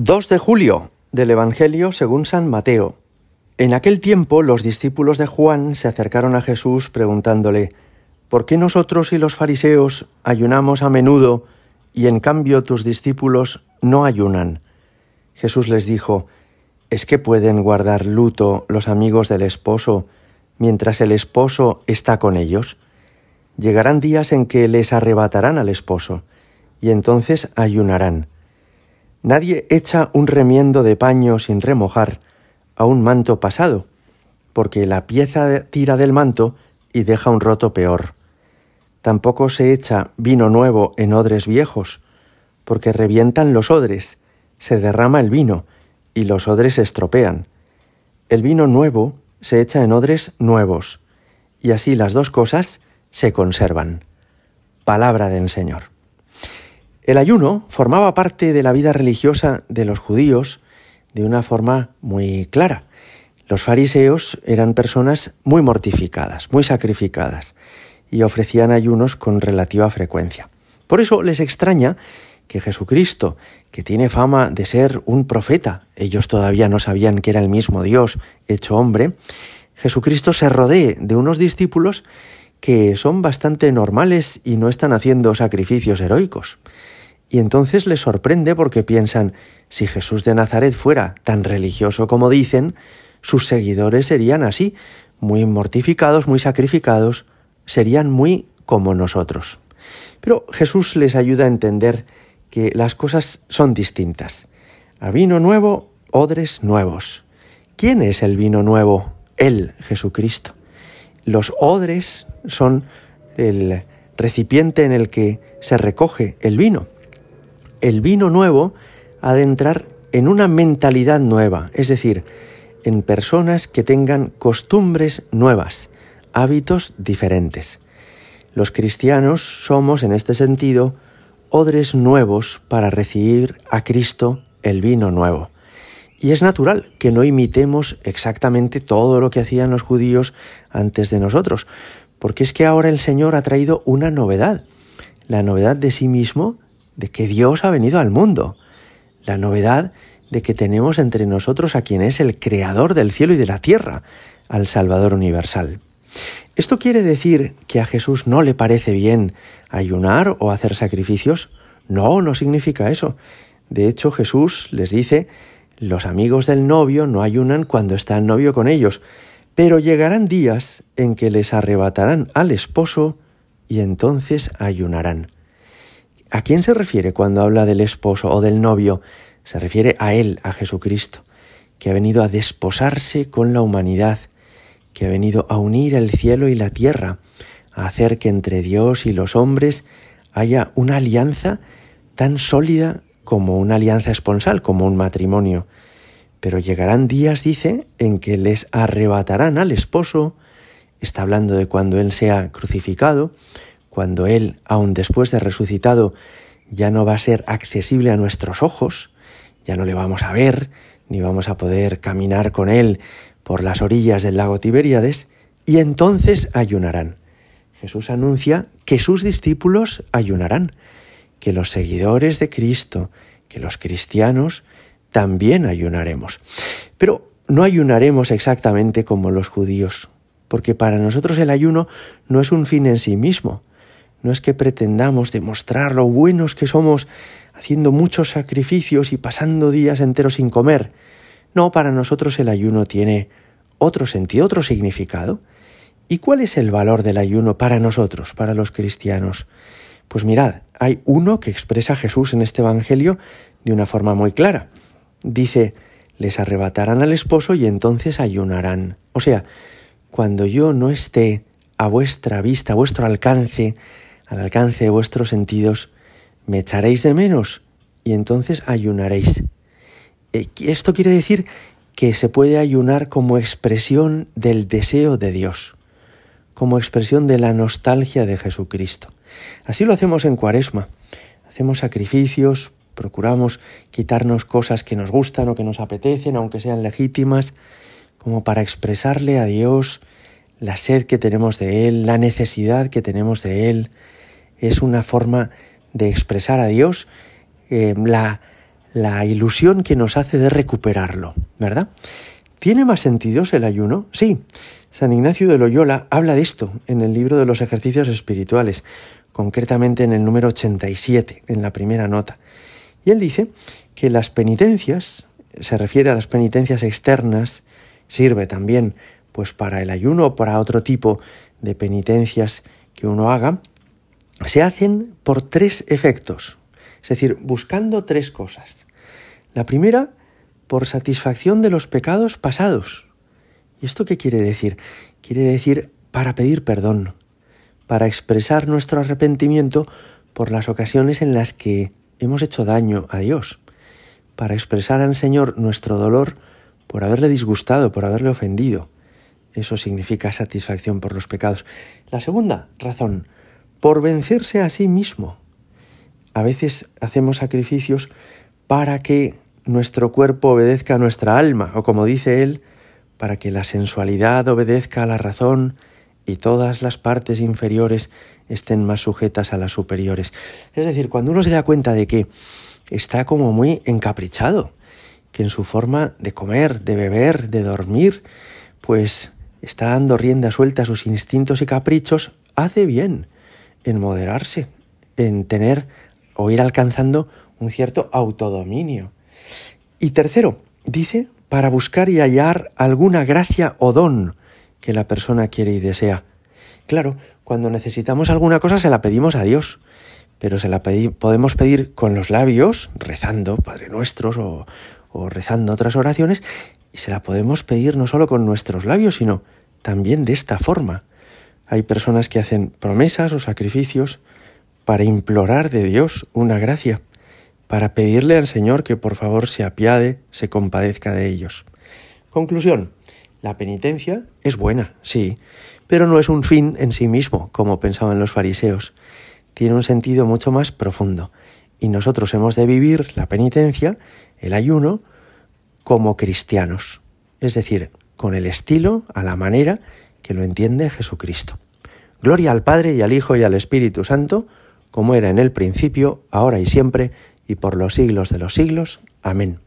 2 de julio del Evangelio según San Mateo. En aquel tiempo los discípulos de Juan se acercaron a Jesús preguntándole, ¿por qué nosotros y los fariseos ayunamos a menudo y en cambio tus discípulos no ayunan? Jesús les dijo, ¿es que pueden guardar luto los amigos del esposo mientras el esposo está con ellos? Llegarán días en que les arrebatarán al esposo, y entonces ayunarán. Nadie echa un remiendo de paño sin remojar a un manto pasado, porque la pieza tira del manto y deja un roto peor. Tampoco se echa vino nuevo en odres viejos, porque revientan los odres, se derrama el vino y los odres se estropean. El vino nuevo se echa en odres nuevos, y así las dos cosas se conservan. Palabra del Señor. El ayuno formaba parte de la vida religiosa de los judíos de una forma muy clara. Los fariseos eran personas muy mortificadas, muy sacrificadas, y ofrecían ayunos con relativa frecuencia. Por eso les extraña que Jesucristo, que tiene fama de ser un profeta, ellos todavía no sabían que era el mismo Dios hecho hombre, Jesucristo se rodee de unos discípulos que son bastante normales y no están haciendo sacrificios heroicos. Y entonces les sorprende porque piensan, si Jesús de Nazaret fuera tan religioso como dicen, sus seguidores serían así, muy mortificados, muy sacrificados, serían muy como nosotros. Pero Jesús les ayuda a entender que las cosas son distintas. A vino nuevo, odres nuevos. ¿Quién es el vino nuevo? Él, Jesucristo. Los odres son el recipiente en el que se recoge el vino el vino nuevo ha de entrar en una mentalidad nueva, es decir, en personas que tengan costumbres nuevas, hábitos diferentes. Los cristianos somos, en este sentido, odres nuevos para recibir a Cristo el vino nuevo. Y es natural que no imitemos exactamente todo lo que hacían los judíos antes de nosotros, porque es que ahora el Señor ha traído una novedad, la novedad de sí mismo de que Dios ha venido al mundo, la novedad de que tenemos entre nosotros a quien es el creador del cielo y de la tierra, al Salvador universal. ¿Esto quiere decir que a Jesús no le parece bien ayunar o hacer sacrificios? No, no significa eso. De hecho, Jesús les dice, los amigos del novio no ayunan cuando está el novio con ellos, pero llegarán días en que les arrebatarán al esposo y entonces ayunarán. ¿A quién se refiere cuando habla del esposo o del novio? Se refiere a Él, a Jesucristo, que ha venido a desposarse con la humanidad, que ha venido a unir el cielo y la tierra, a hacer que entre Dios y los hombres haya una alianza tan sólida como una alianza esponsal, como un matrimonio. Pero llegarán días, dice, en que les arrebatarán al esposo, está hablando de cuando Él sea crucificado, cuando Él, aun después de resucitado, ya no va a ser accesible a nuestros ojos, ya no le vamos a ver, ni vamos a poder caminar con Él por las orillas del lago Tiberíades, y entonces ayunarán. Jesús anuncia que sus discípulos ayunarán, que los seguidores de Cristo, que los cristianos, también ayunaremos. Pero no ayunaremos exactamente como los judíos, porque para nosotros el ayuno no es un fin en sí mismo, no es que pretendamos demostrar lo buenos que somos haciendo muchos sacrificios y pasando días enteros sin comer. No, para nosotros el ayuno tiene otro sentido, otro significado. ¿Y cuál es el valor del ayuno para nosotros, para los cristianos? Pues mirad, hay uno que expresa Jesús en este Evangelio de una forma muy clara. Dice, les arrebatarán al esposo y entonces ayunarán. O sea, cuando yo no esté a vuestra vista, a vuestro alcance, al alcance de vuestros sentidos, me echaréis de menos y entonces ayunaréis. Eh, esto quiere decir que se puede ayunar como expresión del deseo de Dios, como expresión de la nostalgia de Jesucristo. Así lo hacemos en Cuaresma. Hacemos sacrificios, procuramos quitarnos cosas que nos gustan o que nos apetecen, aunque sean legítimas, como para expresarle a Dios la sed que tenemos de Él, la necesidad que tenemos de Él, es una forma de expresar a Dios eh, la, la ilusión que nos hace de recuperarlo, ¿verdad? ¿Tiene más sentidos el ayuno? Sí. San Ignacio de Loyola habla de esto en el libro de los ejercicios espirituales, concretamente en el número 87, en la primera nota. Y él dice que las penitencias, se refiere a las penitencias externas, sirve también pues para el ayuno o para otro tipo de penitencias que uno haga, se hacen por tres efectos, es decir, buscando tres cosas. La primera, por satisfacción de los pecados pasados. ¿Y esto qué quiere decir? Quiere decir para pedir perdón, para expresar nuestro arrepentimiento por las ocasiones en las que hemos hecho daño a Dios, para expresar al Señor nuestro dolor por haberle disgustado, por haberle ofendido. Eso significa satisfacción por los pecados. La segunda razón, por vencerse a sí mismo. A veces hacemos sacrificios para que nuestro cuerpo obedezca a nuestra alma, o como dice él, para que la sensualidad obedezca a la razón y todas las partes inferiores estén más sujetas a las superiores. Es decir, cuando uno se da cuenta de que está como muy encaprichado, que en su forma de comer, de beber, de dormir, pues está dando rienda suelta a sus instintos y caprichos, hace bien en moderarse, en tener o ir alcanzando un cierto autodominio. Y tercero, dice, para buscar y hallar alguna gracia o don que la persona quiere y desea. Claro, cuando necesitamos alguna cosa se la pedimos a Dios, pero se la podemos pedir con los labios, rezando Padre Nuestros o, o rezando otras oraciones, y se la podemos pedir no solo con nuestros labios, sino también de esta forma. Hay personas que hacen promesas o sacrificios para implorar de Dios una gracia, para pedirle al Señor que por favor se apiade, se compadezca de ellos. Conclusión. La penitencia es buena, sí, pero no es un fin en sí mismo, como pensaban los fariseos. Tiene un sentido mucho más profundo. Y nosotros hemos de vivir la penitencia, el ayuno, como cristianos. Es decir, con el estilo, a la manera que lo entiende Jesucristo. Gloria al Padre y al Hijo y al Espíritu Santo, como era en el principio, ahora y siempre, y por los siglos de los siglos. Amén.